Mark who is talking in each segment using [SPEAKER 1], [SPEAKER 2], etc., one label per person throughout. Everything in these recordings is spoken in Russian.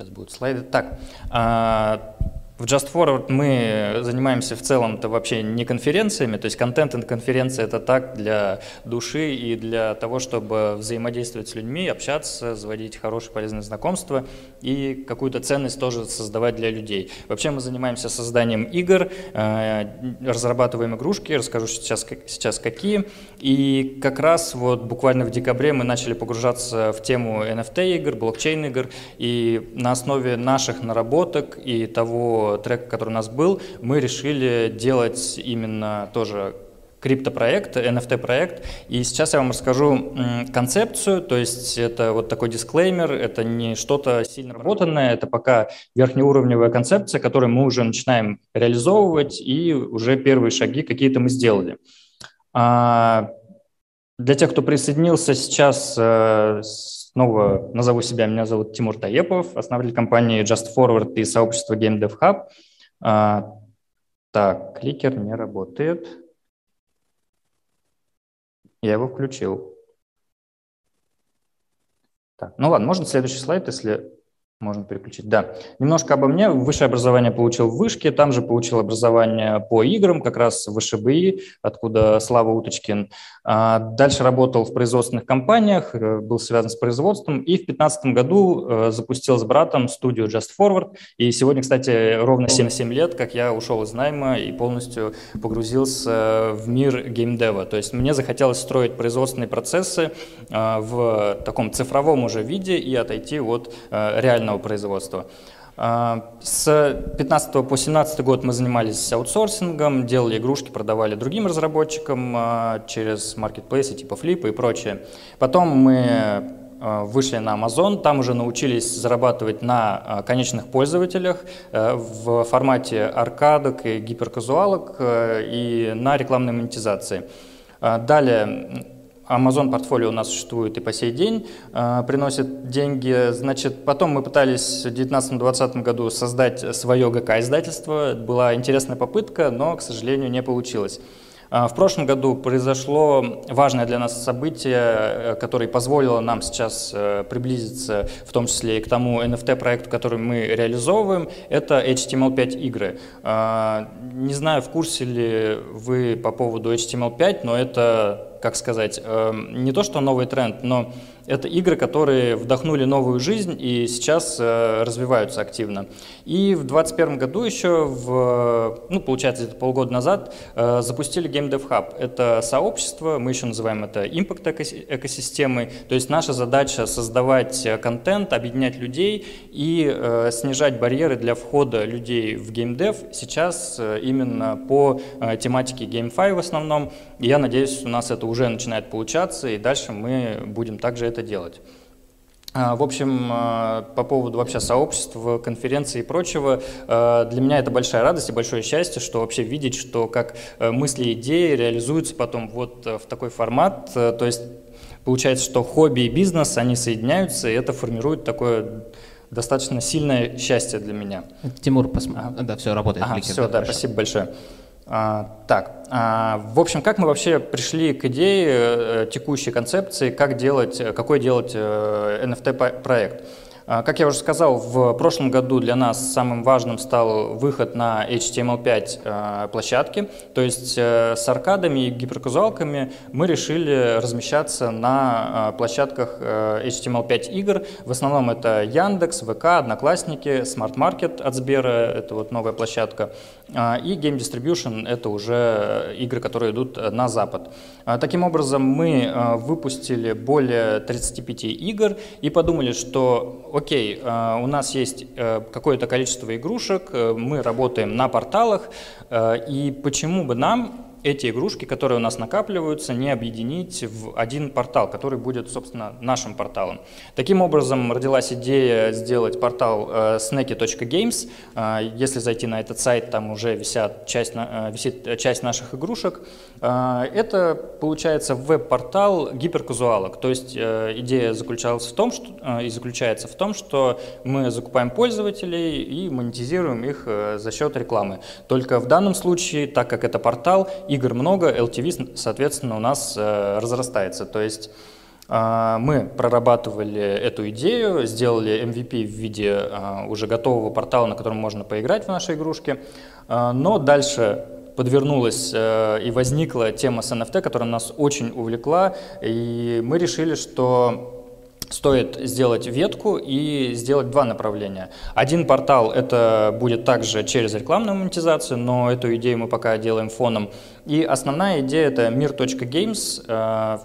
[SPEAKER 1] Сейчас будут слайды. Так, а, в Just Forward мы занимаемся в целом-то вообще не конференциями, то есть контент и конференция это так для души и для того, чтобы взаимодействовать с людьми, общаться, заводить хорошие полезные знакомства и какую-то ценность тоже создавать для людей. Вообще мы занимаемся созданием игр, э, разрабатываем игрушки, расскажу сейчас, сейчас какие. И как раз вот буквально в декабре мы начали погружаться в тему NFT игр, блокчейн игр, и на основе наших наработок и того, трека, который у нас был, мы решили делать именно тоже криптопроект, NFT-проект. И сейчас я вам расскажу концепцию, то есть это вот такой дисклеймер, это не что-то сильно работанное, это пока верхнеуровневая концепция, которую мы уже начинаем реализовывать, и уже первые шаги какие-то мы сделали. А, для тех, кто присоединился сейчас, э, снова назову себя, меня зовут Тимур Таепов, основатель компании Just Forward и сообщества Game Dev Hub. А, так, кликер не работает. Я его включил. Так, ну ладно, можно следующий слайд, если можно переключить, да. Немножко обо мне. Высшее образование получил в Вышке, там же получил образование по играм, как раз в ВШБИ, откуда Слава Уточкин. А дальше работал в производственных компаниях, э, был связан с производством, и в 2015 году э, запустил с братом студию Just Forward. И сегодня, кстати, ровно 7-7 лет, как я ушел из найма и полностью погрузился в мир геймдева. То есть мне захотелось строить производственные процессы э, в таком цифровом уже виде и отойти от реального локального производства. А, с 15 по 17 год мы занимались аутсорсингом, делали игрушки, продавали другим разработчикам а, через маркетплейсы типа Flip и прочее. Потом мы а, вышли на Amazon, там уже научились зарабатывать на конечных пользователях э, в формате аркадок и гиперказуалок э, и на рекламной монетизации. Далее Amazon портфолио у нас существует и по сей день, э, приносит деньги. Значит, потом мы пытались в 2019-2020 году создать свое ГК-издательство. Была интересная попытка, но, к сожалению, не получилось. А, в прошлом году произошло важное для нас событие, э, которое позволило нам сейчас э, приблизиться, в том числе и к тому NFT-проекту, который мы реализовываем, это HTML5 игры. А, не знаю, в курсе ли вы по поводу HTML5, но это как сказать, эм, не то что новый тренд, но это игры, которые вдохнули новую жизнь и сейчас э, развиваются активно. И в 2021 году еще, в, ну, получается, это полгода назад, э, запустили Game Dev Hub. Это сообщество, мы еще называем это импакт экосистемой. То есть наша задача создавать контент, объединять людей и э, снижать барьеры для входа людей в геймдев сейчас э, именно по э, тематике GameFi в основном. я надеюсь, у нас это уже начинает получаться, и дальше мы будем также это делать. А, в общем, а, по поводу вообще сообщества, конференции и прочего, а, для меня это большая радость и большое счастье, что вообще видеть, что как э, мысли и идеи реализуются потом вот э, в такой формат. Э, то есть получается, что хобби и бизнес, они соединяются, и это формирует такое достаточно сильное счастье для меня.
[SPEAKER 2] Тимур, посмотри. Ага. Да, все, работает.
[SPEAKER 1] Ага, все, да, хорошо. спасибо большое. А, так, а, в общем, как мы вообще пришли к идее э, текущей концепции, как делать, какой делать NFT-проект? Э, а, как я уже сказал, в прошлом году для нас самым важным стал выход на HTML5 а, площадки, то есть э, с аркадами и гиперказуалками мы решили размещаться на а, площадках э, HTML5 игр. В основном это Яндекс, ВК, Одноклассники, Smart Market от Сбера, это вот новая площадка, и Game Distribution, это уже игры, которые идут на запад. Таким образом, мы выпустили более 35 игр и подумали, что окей, э, у нас есть э, какое-то количество игрушек, э, мы работаем на порталах, и почему бы нам эти игрушки, которые у нас накапливаются, не объединить в один портал, который будет, собственно, нашим порталом. Таким образом родилась идея сделать портал э, snacky.games. Э, если зайти на этот сайт, там уже висят часть, э, висит часть наших игрушек. Э, это, получается, веб-портал гиперказуалок. То есть э, идея заключалась в том, что, э, и заключается в том, что мы закупаем пользователей и монетизируем их э, за счет рекламы. Только в данном случае, так как это портал, игр много, LTV, соответственно, у нас э, разрастается. То есть А, мы прорабатывали эту идею, сделали MVP в виде а, уже готового портала, на котором можно поиграть в наши игрушки, а, но дальше подвернулась и возникла тема с NFT, которая нас очень увлекла, и мы решили, что стоит сделать ветку и сделать два направления. Один портал это будет также через рекламную монетизацию, но эту идею мы пока делаем фоном. И основная идея это мир.games, э,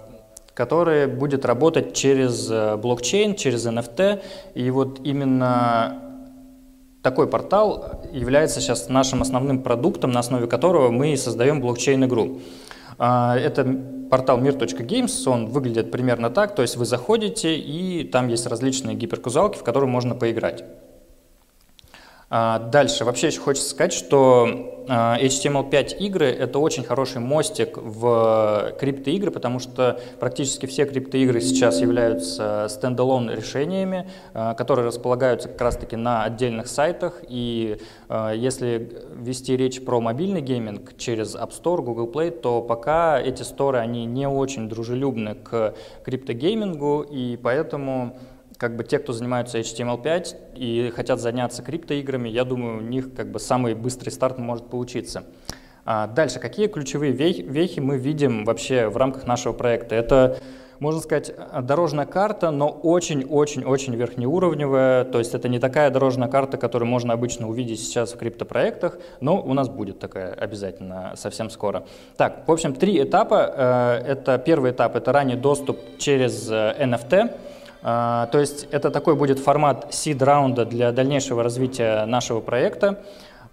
[SPEAKER 1] который будет работать через э, блокчейн, через NFT. И вот именно такой портал является сейчас нашим основным продуктом, на основе которого мы создаем блокчейн-игру. А, это портал mir.games, он выглядит примерно так, то есть вы заходите, и там есть различные гиперказуалки, в которые можно поиграть. А, дальше. Вообще еще хочется сказать, что а, HTML5 игры — это очень хороший мостик в криптоигры, потому что практически все криптоигры сейчас являются standalone решениями, а, которые располагаются как раз-таки на отдельных сайтах. И если вести речь про мобильный гейминг через App Store, Google Play, то пока эти сторы, они не очень дружелюбны к криптогеймингу, и поэтому как бы те, кто занимаются HTML5 и хотят заняться криптоиграми, я думаю, у них как бы самый быстрый старт может получиться. А дальше, какие ключевые вехи мы видим вообще в рамках нашего проекта? Это, можно сказать, дорожная карта, но очень-очень-очень верхнеуровневая, то есть это не такая дорожная карта, которую можно обычно увидеть сейчас в криптопроектах, но у нас будет такая обязательно совсем скоро. Так, в общем, три этапа. Э, это первый этап, это ранний доступ через NFT, э, то есть это такой будет формат seed-раунда для дальнейшего развития нашего проекта.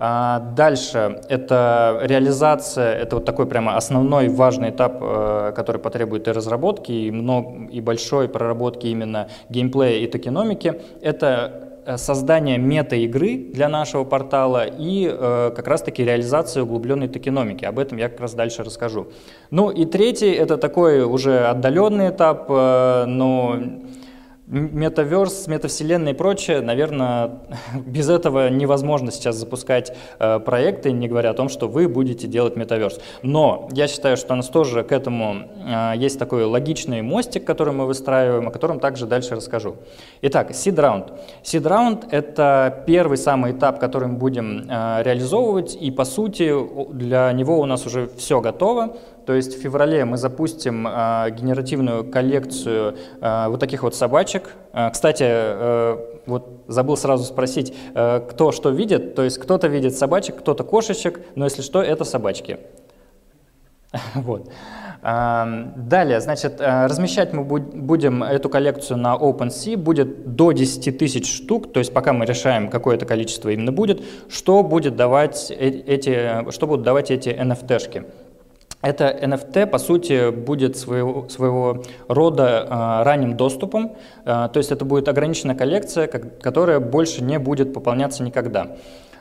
[SPEAKER 1] А, дальше это реализация, это вот такой прямо основной важный этап, э, который потребует и разработки, и, много, и большой проработки именно геймплея и токеномики. Это э, создание мета-игры для нашего портала и э, как раз-таки реализация углубленной токеномики. Об этом я как раз дальше расскажу. Ну и третий, это такой уже отдаленный этап, э, но метаверс, метавселенная и прочее, наверное, без этого невозможно сейчас запускать э, проекты, не говоря о том, что вы будете делать метаверс. Но я считаю, что у нас тоже к этому э, есть такой логичный мостик, который мы выстраиваем, о котором также дальше расскажу. Итак, seed round. Seed round — это первый самый этап, который мы будем э, реализовывать, и по сути для него у нас уже все готово. То есть в феврале мы запустим э, генеративную коллекцию э, вот таких вот собачек. Э, кстати, э, вот забыл сразу спросить, э, кто что видит. То есть кто-то видит собачек, кто-то кошечек, но если что, это собачки. Вот. Далее, значит, размещать мы будем эту коллекцию на OpenSea, будет до 10 тысяч штук, то есть пока мы решаем, какое это количество именно будет, что, будет давать эти, что будут давать эти NFT-шки. Это NFT, по сути, будет своего, своего рода э, ранним доступом, э, то есть это будет ограниченная коллекция, как, которая больше не будет пополняться никогда.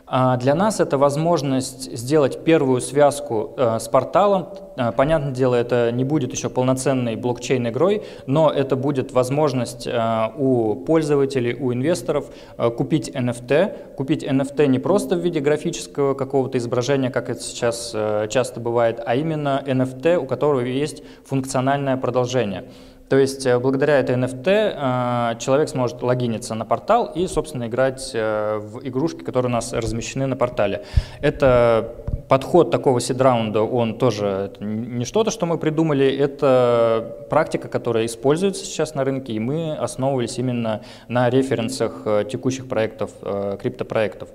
[SPEAKER 1] А для нас это возможность сделать первую связку э, с порталом. Э, понятное дело, это не будет еще полноценной блокчейн-игрой, но это будет возможность э, у пользователей, у инвесторов купить NFT. Купить NFT не просто в виде графического какого-то изображения, как это сейчас часто бывает, а именно NFT, у которого есть функциональное продолжение. То есть э, благодаря этой NFT э, человек сможет логиниться на портал и, собственно, играть э, в игрушки, которые у нас размещены на портале. Это подход такого сид-раунда, он тоже не что-то, что мы придумали, это практика, которая используется сейчас на рынке, и мы основывались именно на референсах текущих проектов, криптопроектов.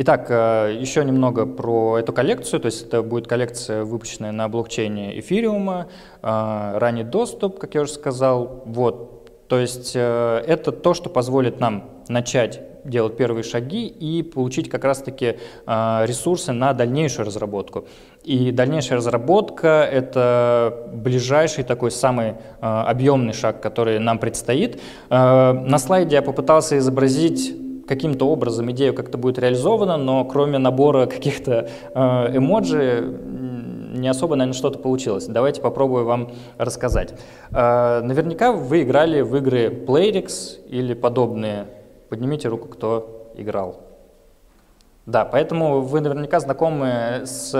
[SPEAKER 1] Итак, э, еще немного про эту коллекцию. То есть это будет коллекция, выпущенная на блокчейне эфириума, э, ранний доступ, как я уже сказал. Вот. То есть э, это то, что позволит нам начать делать первые шаги и получить как раз-таки ресурсы на дальнейшую разработку. И дальнейшая разработка — это ближайший такой самый объемный шаг, который нам предстоит. На слайде я попытался изобразить каким-то образом идея как-то будет реализована, но кроме набора каких-то э, эмоджи не особо, наверное, что-то получилось. Давайте попробую вам рассказать. Э, наверняка вы играли в игры Playrix или подобные. Поднимите руку, кто играл. Да, поэтому вы наверняка знакомы с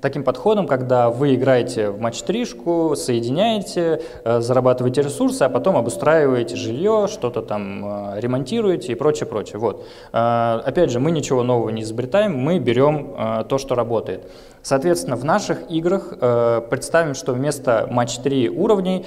[SPEAKER 1] таким подходом, когда вы играете в матч-тришку, соединяете, э, зарабатываете ресурсы, а потом обустраиваете жилье, что-то там э, ремонтируете и прочее, прочее. Вот. Э, опять же, мы ничего нового не изобретаем, мы берем то, что работает. Соответственно, в наших играх представим, что вместо match-3 уровней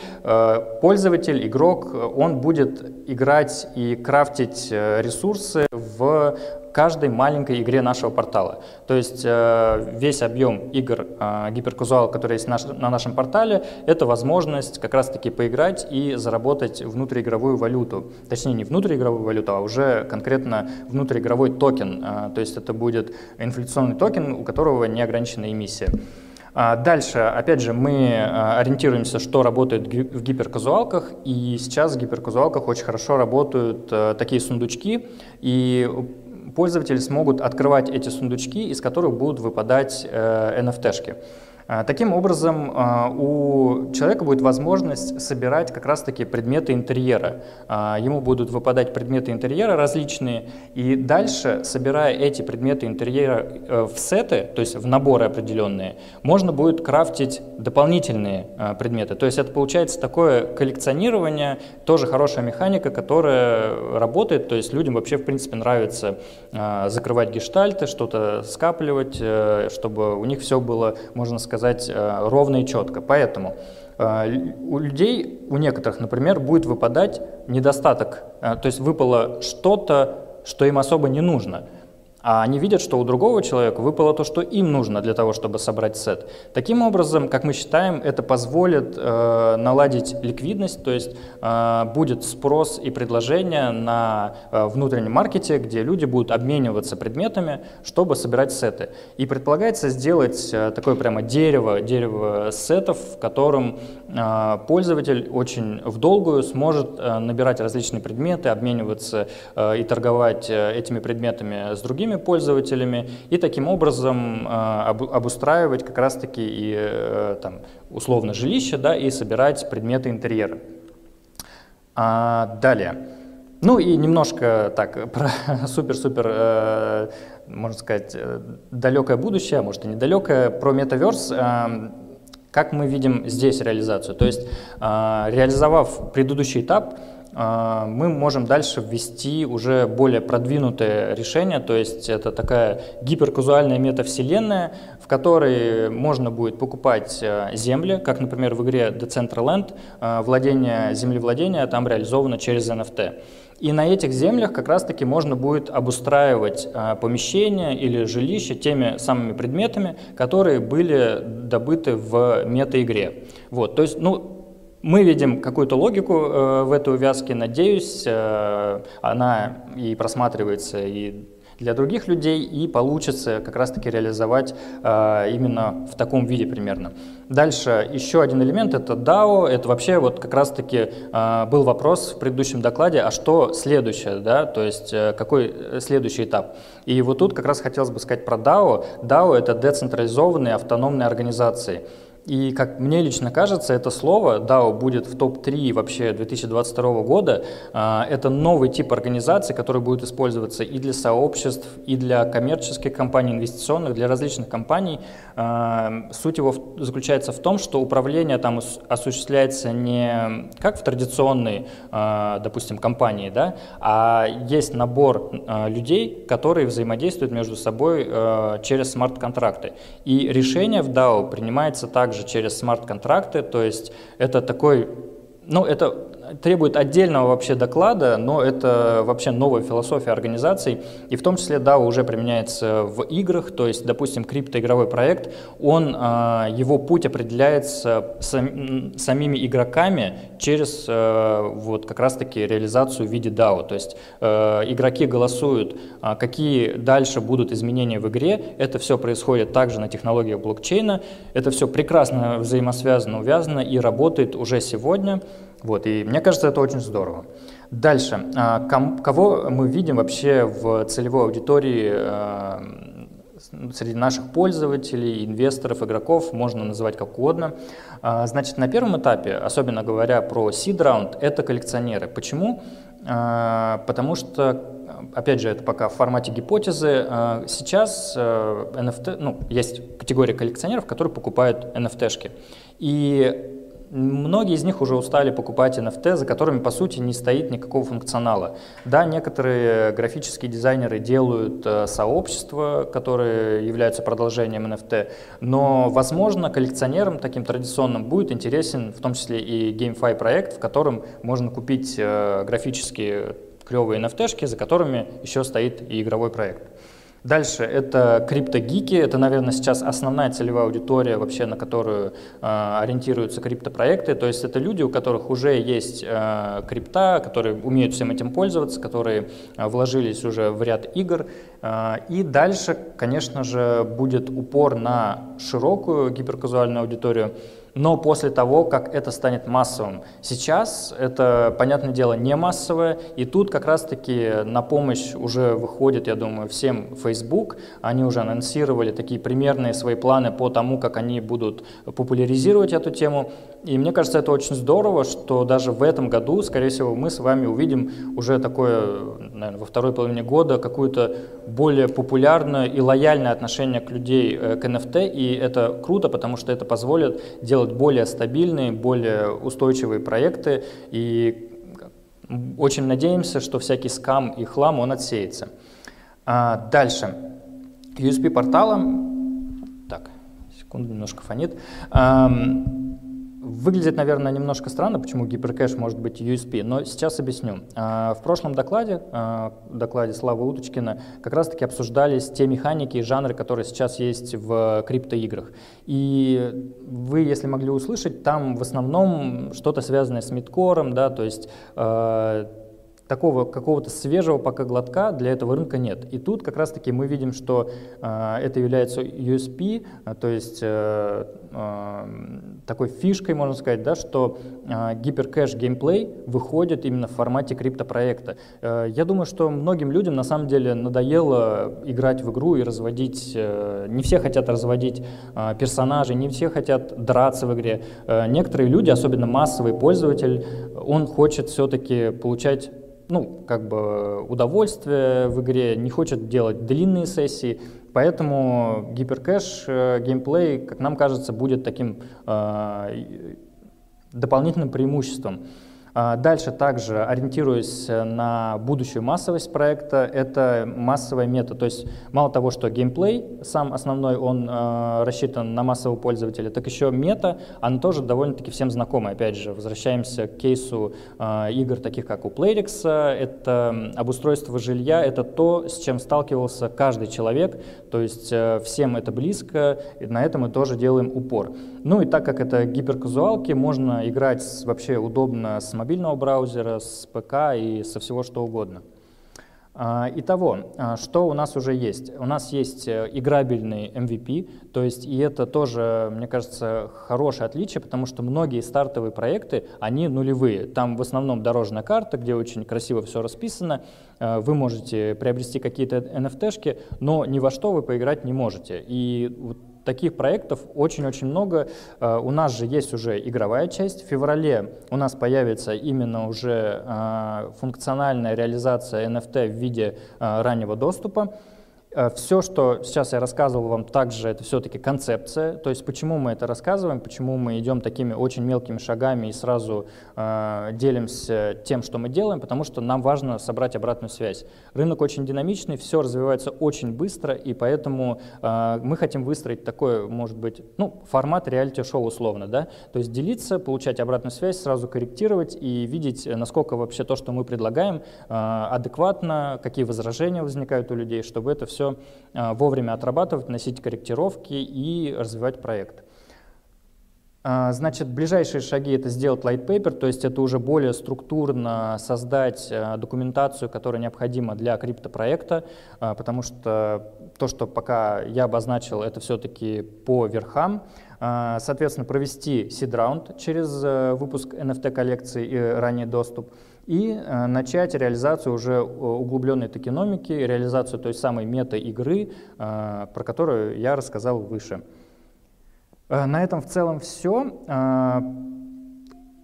[SPEAKER 1] пользователь, игрок, он будет играть и крафтить ресурсы в каждой маленькой игре нашего портала. То есть э, весь объем игр э, hyper-casual, которые есть на нашем портале, это возможность как раз-таки поиграть и заработать внутриигровую валюту. Точнее, не внутриигровую валюту, а уже конкретно внутриигровой токен. Э, то есть это будет инфляционный токен, у которого неограниченная эмиссия. Дальше, опять же, мы ориентируемся, что работает в гиперказуалках, и сейчас в гиперказуалках очень хорошо работают такие сундучки, и пользователи смогут открывать эти сундучки, из которых будут выпадать э, NFT-шки. А, таким образом, а, у человека будет возможность собирать как раз-таки предметы интерьера. А, ему будут выпадать предметы интерьера различные, и дальше, собирая эти предметы интерьера э, в сеты, то есть в наборы определенные, можно будет крафтить дополнительные предметы. То есть это получается такое коллекционирование, тоже хорошая механика, которая работает, то есть людям вообще в принципе нравится закрывать гештальты, что-то скапливать, э, чтобы у них все было, можно сказать, сказать э, ровно и четко. Поэтому э, у людей, у некоторых, например, будет выпадать недостаток, э, то есть выпало что-то, что им особо не нужно а они видят, что у другого человека выпало то, что им нужно для того, чтобы собрать сет. Таким образом, как мы считаем, это позволит э, наладить ликвидность, то есть э, будет спрос и предложение на э, внутреннем маркете, где люди будут обмениваться предметами, чтобы собирать сеты. И предполагается сделать э, такое прямо дерево, дерево сетов, в котором э, пользователь очень в долгую сможет э, набирать различные предметы, обмениваться э, и торговать э, этими предметами с другими другими пользователями и таким образом э, обустраивать как раз-таки и э, там, условно жилище да, и собирать предметы интерьера. А, далее. Ну и немножко так про супер-супер, э, можно сказать, далекое будущее, а может и недалекое, про метаверс. Э, как мы видим здесь реализацию? То есть, э, реализовав предыдущий этап, а, мы можем дальше ввести уже более продвинутое решение, то есть это такая гиперказуальная метавселенная, в которой можно будет покупать а, земли, как, например, в игре Decentraland, а, владение землевладения там реализовано через NFT. И на этих землях как раз-таки можно будет обустраивать помещения или жилища теми самыми предметами, которые были добыты в мета-игре. Вот, то есть, ну, мы видим какую-то логику э, в этой увязке, надеюсь, э, она и просматривается и для других людей, и получится как раз-таки реализовать э, именно в таком виде примерно. Дальше еще один элемент – это DAO. Это вообще вот как раз-таки э, был вопрос в предыдущем докладе, а что следующее, да, то есть э, какой следующий этап. И вот тут как раз хотелось бы сказать про DAO. DAO – это децентрализованные автономные организации. И как мне лично кажется, это слово DAO будет в топ-3 вообще 2022 года. А, это новый тип организации, который будет использоваться и для сообществ, и для коммерческих компаний, инвестиционных, для различных компаний. А, суть его заключается в том, что управление там осуществляется не как в традиционной, а, допустим, компании, да, а есть набор людей, которые взаимодействуют между собой через смарт-контракты. И решение в DAO принимается также также через смарт-контракты, то есть это такой, ну это требует отдельного вообще доклада, но это вообще новая философия организаций, и в том числе DAO уже применяется в играх, то есть, допустим, криптоигровой проект, он, а, его путь определяется самими игроками через э, вот как раз-таки реализацию в виде DAO, то есть э, игроки голосуют, а, какие дальше будут изменения в игре, это все происходит также на технологиях блокчейна, это все прекрасно взаимосвязано, увязано и работает уже сегодня, вот, и мне кажется, это очень здорово. Дальше. А, кого мы видим вообще в целевой аудитории а, среди наших пользователей, инвесторов, игроков, можно называть как угодно. А, значит, на первом этапе, особенно говоря про seed round, это коллекционеры. Почему? Потому что опять же, это пока в формате гипотезы. Сейчас NFT, ну, есть категория коллекционеров, которые покупают NFT-шки. И Многие из них уже устали покупать NFT, за которыми, по сути, не стоит никакого функционала. Да, некоторые графические дизайнеры делают э, сообщества, которые являются продолжением NFT, но, возможно, коллекционерам таким традиционным будет интересен в том числе и GameFi проект, в котором можно купить э, графические клевые NFT, за которыми еще стоит и игровой проект. Дальше это криптогики, это, наверное, сейчас основная целевая аудитория вообще, на которую э, ориентируются криптопроекты, то есть это люди, у которых уже есть э, крипта, которые умеют всем этим пользоваться, которые э, вложились уже в ряд игр. Э, и дальше, конечно же, будет упор на широкую гиперказуальную аудиторию, но после того, как это станет массовым. Сейчас это, понятное дело, не массовое, и тут как раз-таки на помощь уже выходит, я думаю, всем Facebook. Они уже анонсировали такие примерные свои планы по тому, как они будут популяризировать эту тему. И мне кажется, это очень здорово, что даже в этом году, скорее всего, мы с вами увидим уже такое, наверное, во второй половине года какое-то более популярное и лояльное отношение к людей э, к NFT, и это круто, потому что это позволит делать более стабильные, более устойчивые проекты, и очень надеемся, что всякий скам и хлам, он отсеется. А, дальше. USP-портала, так, секунду, немножко фонит. Выглядит, наверное, немножко странно, почему гиперкэш может быть USP, но сейчас объясню. А, в прошлом докладе, а, докладе Славы Уточкина, как раз-таки обсуждались те механики и жанры, которые сейчас есть в криптоиграх. И вы, если могли услышать, там в основном что-то связанное с мидкором, да, то есть а, такого какого-то свежего пока глотка для этого рынка нет. И тут как раз-таки мы видим, что э, это является USP, э, то есть э, э, такой фишкой, можно сказать, да, что э, гиперкэш геймплей выходит именно в формате криптопроекта. Э, я думаю, что многим людям на самом деле надоело играть в игру и разводить, э, не все хотят разводить э, персонажей, не все хотят драться в игре. Э, некоторые люди, особенно массовый пользователь, он хочет все-таки получать ну, как бы удовольствие в игре, не хочет делать длинные сессии, поэтому гиперкэш э, геймплей, как нам кажется, будет таким э, дополнительным преимуществом. А, дальше также, ориентируясь на будущую массовость проекта, это массовая мета. То есть мало того, что геймплей сам основной, он э, рассчитан на массового пользователя, так еще мета, она тоже довольно-таки всем знакома. Опять же, возвращаемся к кейсу э, игр, таких как у Playrix. Это обустройство жилья, это то, с чем сталкивался каждый человек. То есть э, всем это близко, и на это мы тоже делаем упор. Ну и так как это гиперказуалки, можно играть вообще удобно с мобильного браузера, с ПК и со всего что угодно. А, итого, а, что у нас уже есть? У нас есть э, играбельный MVP, то есть и это тоже, мне кажется, хорошее отличие, потому что многие стартовые проекты, они нулевые. Там в основном дорожная карта, где очень красиво все расписано. А, вы можете приобрести какие-то NFT-шки, но ни во что вы поиграть не можете. И таких проектов очень-очень много. Э, у нас же есть уже игровая часть. В феврале у нас появится именно уже э, функциональная реализация NFT в виде э, раннего доступа. Э, все, что сейчас я рассказывал вам, также это все-таки концепция. То есть почему мы это рассказываем, почему мы идем такими очень мелкими шагами и сразу э, делимся тем, что мы делаем, потому что нам важно собрать обратную связь. Рынок очень динамичный, все развивается очень быстро, и поэтому э, мы хотим выстроить такой, может быть, ну, формат реалити-шоу условно, да, то есть делиться, получать обратную связь, сразу корректировать и видеть, насколько вообще то, что мы предлагаем, э, адекватно, какие возражения возникают у людей, чтобы это все все а, вовремя отрабатывать, носить корректировки и развивать проект. А, значит, ближайшие шаги — это сделать light paper, то есть это уже более структурно создать а, документацию, которая необходима для криптопроекта, потому что то, что пока я обозначил, это все-таки по верхам. Соответственно, провести seed round через э, выпуск NFT-коллекции и ранний доступ — и э, начать реализацию уже углубленной токеномики, реализацию той самой мета-игры, э, про которую я рассказал выше. Э, на этом в целом все.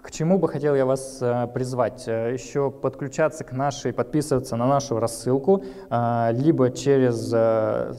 [SPEAKER 1] К чему бы хотел я вас э, призвать? Э, Еще подключаться к нашей, подписываться на нашу рассылку, э, либо через э,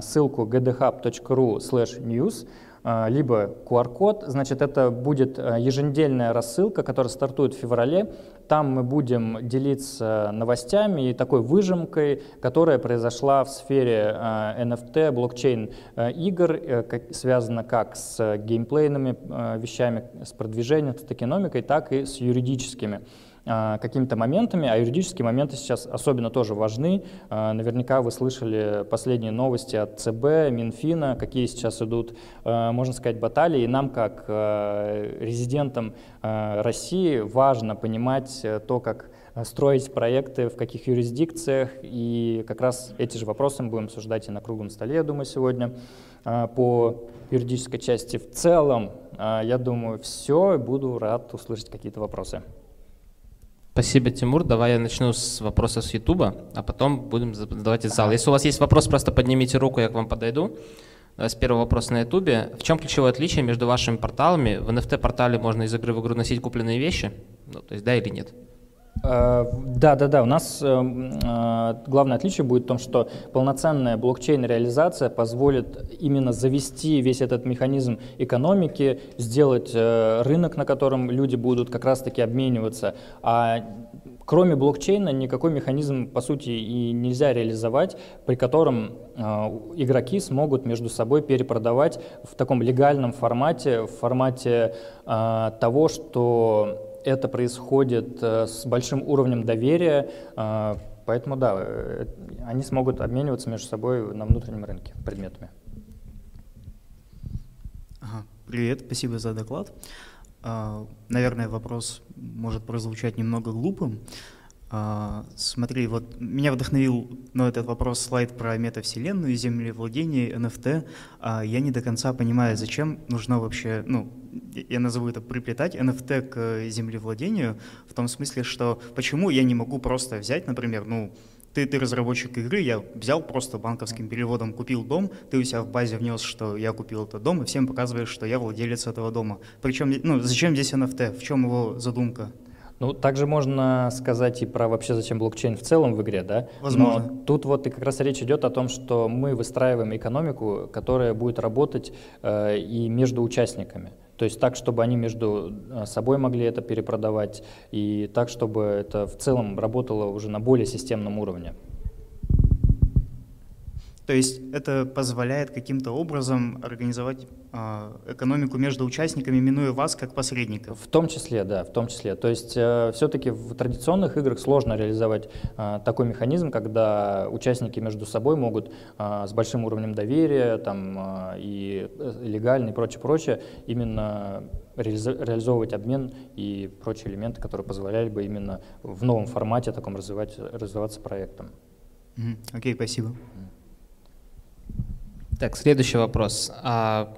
[SPEAKER 1] ссылку gdhub.ru news, э, либо QR-код. Значит, это будет э, еженедельная рассылка, которая стартует в феврале. Там мы будем делиться новостями и такой выжимкой, которая произошла в сфере NFT, блокчейн э, игр, э, связана как с геймплейными вещами, с продвижением, с токеномикой, так и с юридическими какими-то моментами, а юридические моменты сейчас особенно тоже важны. Э, Наверняка вы слышали последние новости от ЦБ, Минфина, какие сейчас идут, э, можно сказать, баталии. И нам, как резидентам России, важно понимать э, то, как э, строить проекты, в каких юрисдикциях, и как раз эти же вопросы мы будем обсуждать и на круглом столе, я думаю, сегодня по юридической части. В целом, я думаю, все, буду рад услышать какие-то вопросы.
[SPEAKER 2] Спасибо, Тимур. Давай я начну с вопроса с Ютуба, а потом будем задавать из зала. Если у вас есть вопрос, просто поднимите руку, я к вам подойду. С первого вопроса на Ютубе. В чем ключевое отличие между вашими порталами? В NFT-портале можно из игры в игру носить купленные вещи? Ну, то есть да или нет?
[SPEAKER 1] Э, Да, да, да. У нас э, э, главное отличие будет в том, что полноценная блокчейн-реализация позволит именно завести весь этот механизм экономики, сделать рынок, на котором люди будут как раз-таки обмениваться. А кроме блокчейна никакой механизм, по сути, и нельзя реализовать, при котором игроки смогут между собой перепродавать в таком легальном формате, в формате того, что это происходит э, с большим уровнем доверия, э, поэтому да, э, они смогут обмениваться между собой на внутреннем рынке предметами.
[SPEAKER 3] Привет, спасибо за доклад. А, Наверное, вопрос может прозвучать немного глупым. А, Смотри, вот меня вдохновил ну, этот вопрос слайд про метавселенную, землевладение, NFT. А Я не до конца понимаю, зачем нужно вообще, ну, я назову это приплетать NFT к землевладению, в том смысле, что почему я не могу просто взять, например, ну, ты, ты разработчик игры, я взял просто банковским переводом, купил дом, ты у себя в базе внес, что я купил этот дом, и всем показываешь, что я владелец этого дома. Причем, ну, зачем здесь NFT? В чем его задумка?
[SPEAKER 1] Ну, также можно сказать и про вообще зачем блокчейн в целом в игре, да?
[SPEAKER 3] Возможно.
[SPEAKER 1] Но тут вот и как раз речь идет о том, что мы выстраиваем экономику, которая будет работать э, и между участниками. То есть так, чтобы они между э, собой могли это перепродавать, и так, чтобы это в целом работало уже на более системном уровне.
[SPEAKER 3] То есть это позволяет каким-то образом организовать а, экономику между участниками, минуя вас как посредников.
[SPEAKER 1] В том числе, да, в том числе. То есть э, все-таки в традиционных играх сложно реализовать э, такой механизм, когда участники между собой могут э, с большим уровнем доверия там, э, и э, легально и прочее, прочее, именно реализо- реализовывать обмен и прочие элементы, которые позволяли бы именно в новом формате таком развивать, развиваться проектом.
[SPEAKER 3] Окей, спасибо.
[SPEAKER 2] Так, следующий вопрос. А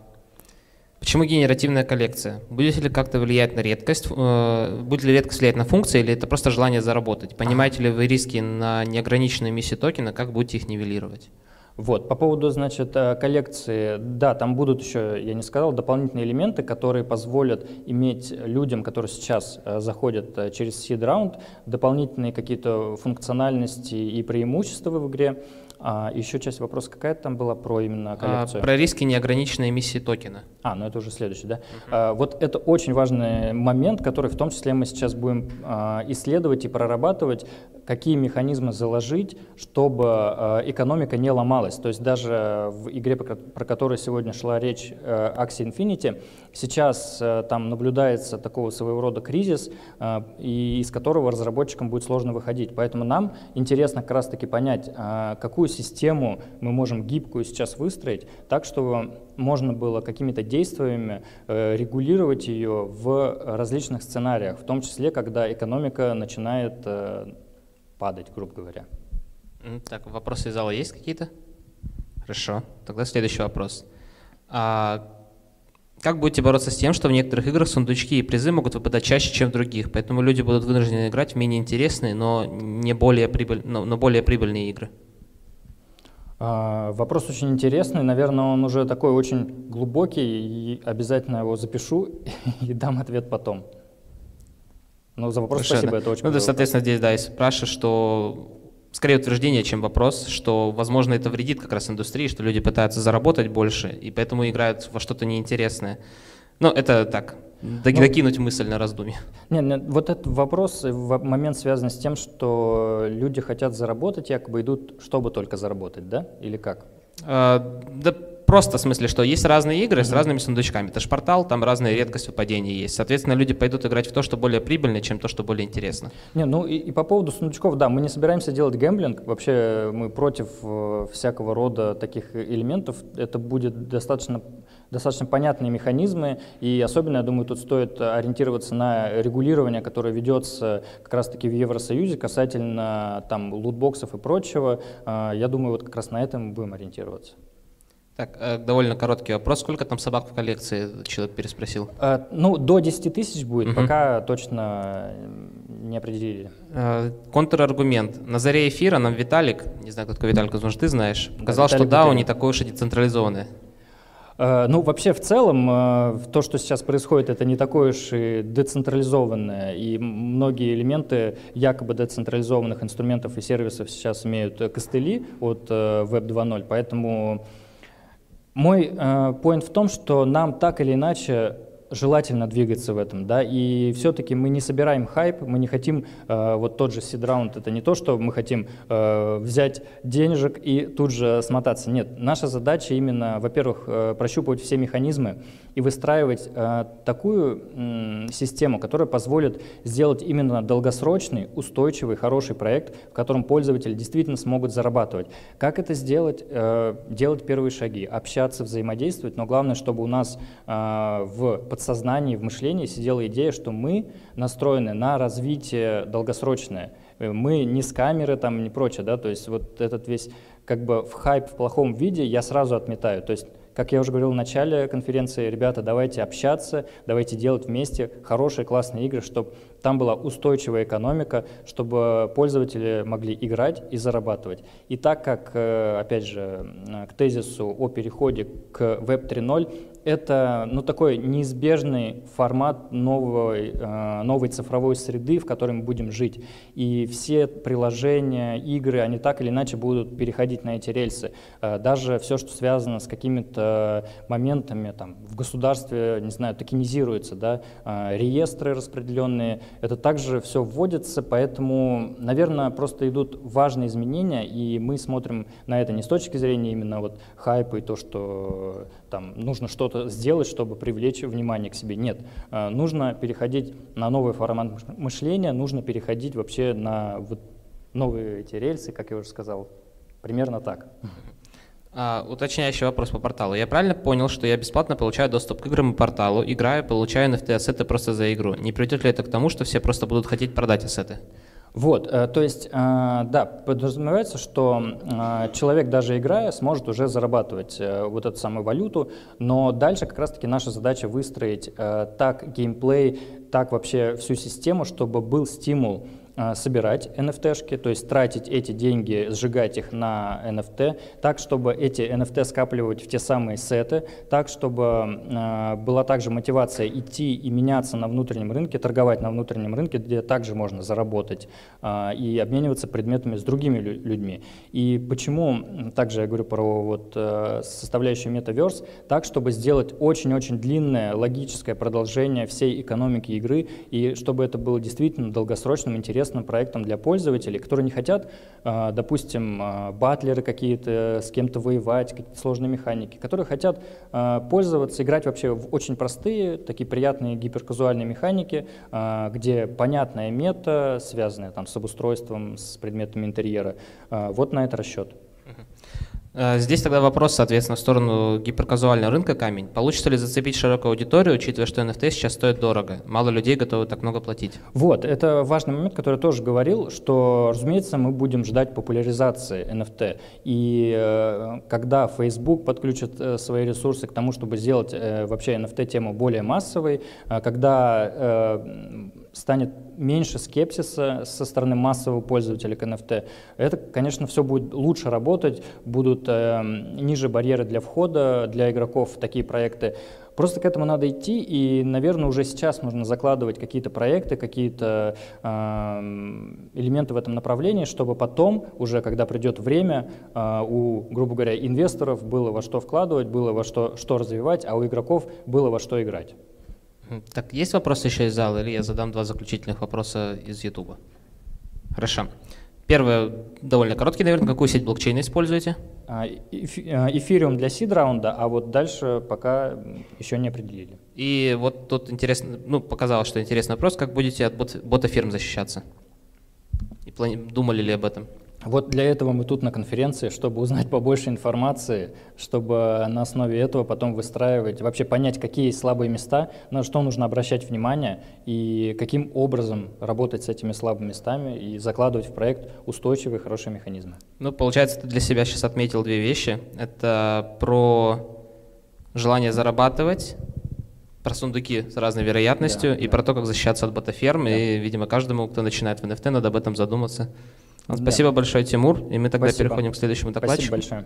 [SPEAKER 2] почему генеративная коллекция? Будет ли как-то влиять на редкость? Э, Будет ли редкость влиять на функции, или это просто желание заработать? Понимаете ли вы риски на неограниченной эмиссии токена, как будете их нивелировать?
[SPEAKER 1] Вот, по поводу, значит, э, коллекции, да, там будут еще, я не сказал, дополнительные элементы, которые позволят иметь людям, которые сейчас э, заходят через seed раунд, дополнительные какие-то функциональности и преимущества в игре. А еще часть вопроса какая-то там была про именно
[SPEAKER 2] А,
[SPEAKER 1] коллекцию?
[SPEAKER 2] про риски неограниченной эмиссии токена.
[SPEAKER 1] А, ну это уже следующий, да. А, вот это очень важный момент, который в том числе мы сейчас будем а, исследовать и прорабатывать, какие механизмы заложить, чтобы а, экономика не ломалась. То есть даже в игре, про ко- про которую сегодня шла речь, э, Axie Infinity, сейчас э, там наблюдается такого своего рода кризис, из которого разработчикам будет сложно выходить. Поэтому нам интересно как раз-таки понять, какую систему мы можем гибкую сейчас выстроить, так, чтобы можно было какими-то действиями э, регулировать ее в различных сценариях, в том числе, когда экономика начинает э, падать, грубо говоря.
[SPEAKER 2] Так, вопросы из зала есть какие-то? Хорошо. Тогда следующий вопрос. А как будете бороться с тем, что в некоторых играх сундучки и призы могут выпадать чаще, чем в других, поэтому люди будут вынуждены играть в менее интересные, но не более прибыль, но, но более прибыльные игры?
[SPEAKER 1] А, вопрос очень интересный, наверное, он уже такой очень глубокий, и обязательно его запишу и дам ответ потом.
[SPEAKER 2] Ну, за вопрос Совершенно. спасибо, это очень Ну, да, соответственно, здесь, да, если спрашиваешь, что скорее утверждение, чем вопрос, что, возможно, это вредит как раз индустрии, что люди пытаются заработать больше, и поэтому играют во что-то неинтересное. Ну, это так, ну, докинуть мысль на раздумье.
[SPEAKER 1] Нет, нет, вот этот вопрос, момент связан с тем, что люди хотят заработать, якобы идут, чтобы только заработать, да? Или как?
[SPEAKER 2] А, да Просто в смысле, что есть разные игры mm-hmm. с разными сундучками. Это ж портал, там разная редкость выпадений есть. Соответственно, люди пойдут играть в то, что более прибыльно, чем то, что более интересно.
[SPEAKER 1] Не, ну и, и по поводу сундучков, да, мы не собираемся делать гэмблинг. Вообще мы против э, всякого рода таких элементов. Это будет достаточно достаточно понятные механизмы, и особенно, я думаю, тут стоит ориентироваться на регулирование, которое ведется как раз-таки в Евросоюзе касательно там лутбоксов и прочего. Э, я думаю, вот как раз на этом мы будем ориентироваться.
[SPEAKER 2] Так, э, довольно короткий вопрос. Сколько там собак в коллекции, человек переспросил?
[SPEAKER 1] А, ну, до 10 тысяч будет, угу. пока точно не определили.
[SPEAKER 2] А, контраргумент. На заре эфира нам Виталик, не знаю, кто такой Виталик, возможно, ты знаешь, сказал, да, что DAO не такое уж и децентрализованное.
[SPEAKER 1] Ну, вообще, в целом, то, что сейчас происходит, это не такое уж и децентрализованное, и многие элементы якобы децентрализованных инструментов и сервисов сейчас имеют костыли от Web 2.0, поэтому мой э, в том, что нам так или иначе желательно двигаться в этом, да, и все-таки мы не собираем хайп, мы не хотим, э, вот тот же seed round, это не то, что мы хотим э, взять денежек и тут же смотаться, нет, наша задача именно, во-первых, э, прощупывать все механизмы и выстраивать э, такую э, систему, которая позволит сделать именно долгосрочный, устойчивый, хороший проект, в котором пользователи действительно смогут зарабатывать. Как это сделать? Э, делать первые шаги, общаться, взаимодействовать, но главное, чтобы у нас э, в подсознании, в мышлении сидела идея, что мы настроены на развитие долгосрочное. Э, мы не с камеры там, не прочее, да, то есть вот этот весь как бы в хайп в плохом виде я сразу отметаю. То есть как я уже говорил в начале конференции, ребята, давайте общаться, давайте делать вместе хорошие, классные игры, чтобы там была устойчивая экономика, чтобы пользователи могли играть и зарабатывать. И так как, э, опять же, к тезису о переходе к Web 3.0, это ну, такой неизбежный формат новой, э, новой цифровой среды, в которой мы будем жить. И все приложения, игры, они так или иначе будут переходить на эти рельсы. Э, даже все, что связано с какими-то моментами там, в государстве, не знаю, токенизируется, да, э, реестры распределенные, это также все вводится, поэтому, наверное, просто идут важные изменения, и мы смотрим на это не с точки зрения именно вот хайпа и то, что там нужно что-то сделать, чтобы привлечь внимание к себе. Нет, э, нужно переходить на новый формат мышления, нужно переходить вообще на вот новые эти рельсы, как я уже сказал. Примерно так.
[SPEAKER 2] А, уточняющий вопрос по порталу. Я правильно понял, что я бесплатно получаю доступ к играм и порталу, играю, получаю NFT-ассеты просто за игру. Не приведет ли это к тому, что все просто будут хотеть продать ассеты?
[SPEAKER 1] Вот, э, то есть, э, да, подразумевается, что э, человек, даже играя, сможет уже зарабатывать вот эту самую валюту, но дальше как раз-таки наша задача выстроить так геймплей, так вообще всю систему, чтобы был стимул собирать NFT-шки, то есть тратить эти деньги, сжигать их на NFT, так, чтобы эти NFT скапливать в те самые сеты, так, чтобы э, была также мотивация идти и меняться на внутреннем рынке, торговать на внутреннем рынке, где также можно заработать э, и обмениваться предметами с другими людьми. И почему, также я говорю про вот, э, составляющую Metaverse, так, чтобы сделать очень-очень длинное логическое продолжение всей экономики игры, и чтобы это было действительно долгосрочным, интересным, интересным проектом для пользователей, которые не хотят, а, допустим, а, батлеры какие-то, с кем-то воевать, какие-то сложные механики, которые хотят а, пользоваться, играть вообще в очень простые, такие приятные гиперказуальные механики, где понятная мета, связанная там с обустройством, с предметами интерьера. Вот на это расчет.
[SPEAKER 2] Э, здесь тогда вопрос, соответственно, в сторону гиперказуального рынка камень. Получится ли зацепить широкую аудиторию, учитывая, что NFT сейчас стоит дорого? Мало людей готовы так много платить.
[SPEAKER 1] Вот, это важный момент, который я тоже говорил, что, разумеется, мы будем ждать популяризации NFT. И э, когда Facebook подключит э, свои ресурсы к тому, чтобы сделать вообще NFT-тему более массовой, когда станет меньше скепсиса со стороны массового пользователя к NFT. Это, конечно, все будет лучше работать, будут э, ниже барьеры для входа для игроков в такие проекты. Просто к этому надо идти, и, наверное, уже сейчас нужно закладывать какие-то проекты, какие-то э, элементы в этом направлении, чтобы потом, уже когда придет время, э, у, грубо говоря, инвесторов было во что вкладывать, было во что, что развивать, а у игроков было во что играть.
[SPEAKER 2] Так, есть вопросы еще из зала, или я задам два заключительных вопроса из Ютуба? Хорошо. Первый довольно короткий, наверное. Какую сеть блокчейна используете?
[SPEAKER 1] А, а, эфириум для сид раунда, а вот дальше пока еще не определили.
[SPEAKER 2] И вот тут интересно, ну, показалось, что интересный вопрос, как будете от бота фирм защищаться? И думали ли об этом?
[SPEAKER 1] Вот для этого мы тут на конференции, чтобы узнать побольше информации, чтобы на основе этого потом выстраивать, вообще понять, какие есть слабые места, на что нужно обращать внимание и каким образом работать с этими слабыми местами и закладывать в проект устойчивые, хорошие механизмы.
[SPEAKER 2] Ну, получается, ты для себя сейчас отметил две вещи. Это про желание зарабатывать, про сундуки с разной вероятностью да, и да. про то, как защищаться от ботаферм. Да. И, видимо, каждому, кто начинает в NFT, надо об этом задуматься. Спасибо да. большое, Тимур. И мы тогда Спасибо. переходим к следующему докладчику.
[SPEAKER 1] Спасибо большое.